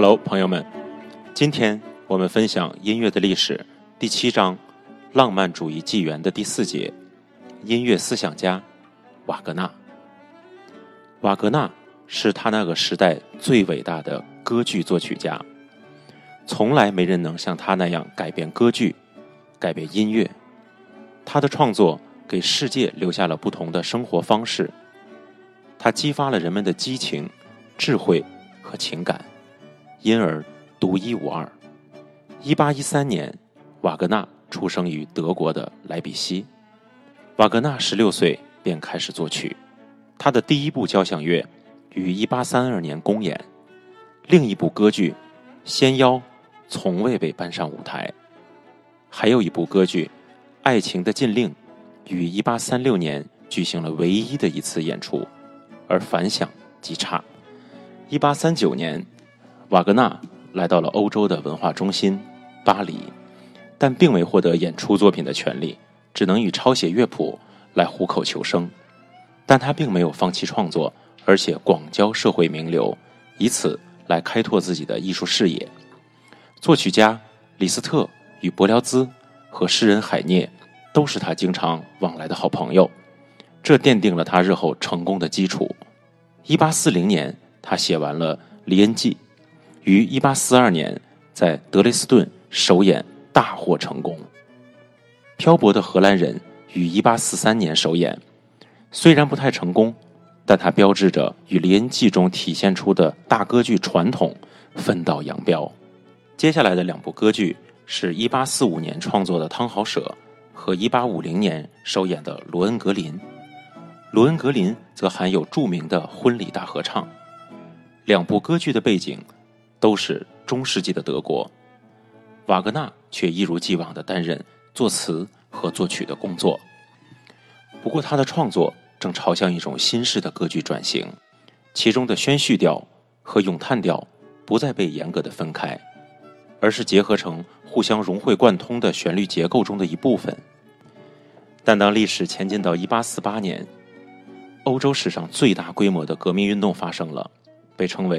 Hello，朋友们，今天我们分享音乐的历史第七章《浪漫主义纪元》的第四节——音乐思想家瓦格纳。瓦格纳是他那个时代最伟大的歌剧作曲家，从来没人能像他那样改变歌剧、改变音乐。他的创作给世界留下了不同的生活方式，他激发了人们的激情、智慧和情感。因而独一无二。一八一三年，瓦格纳出生于德国的莱比锡。瓦格纳十六岁便开始作曲，他的第一部交响乐于一八三二年公演，另一部歌剧《仙妖》从未被搬上舞台，还有一部歌剧《爱情的禁令》于一八三六年举行了唯一的一次演出，而反响极差。一八三九年。瓦格纳来到了欧洲的文化中心巴黎，但并未获得演出作品的权利，只能以抄写乐谱来糊口求生。但他并没有放弃创作，而且广交社会名流，以此来开拓自己的艺术事业。作曲家李斯特与柏辽兹和诗人海涅都是他经常往来的好朋友，这奠定了他日后成功的基础。一八四零年，他写完了《黎恩记》。于一八四二年在德累斯顿首演大获成功。漂泊的荷兰人于一八四三年首演，虽然不太成功，但它标志着与《李恩记》中体现出的大歌剧传统分道扬镳。接下来的两部歌剧是一八四五年创作的《汤豪舍》和一八五零年首演的《罗恩格林》。《罗恩格林》则含有著名的婚礼大合唱。两部歌剧的背景。都是中世纪的德国，瓦格纳却一如既往的担任作词和作曲的工作。不过，他的创作正朝向一种新式的歌剧转型，其中的宣叙调和咏叹调不再被严格的分开，而是结合成互相融会贯通的旋律结构中的一部分。但当历史前进到1848年，欧洲史上最大规模的革命运动发生了，被称为。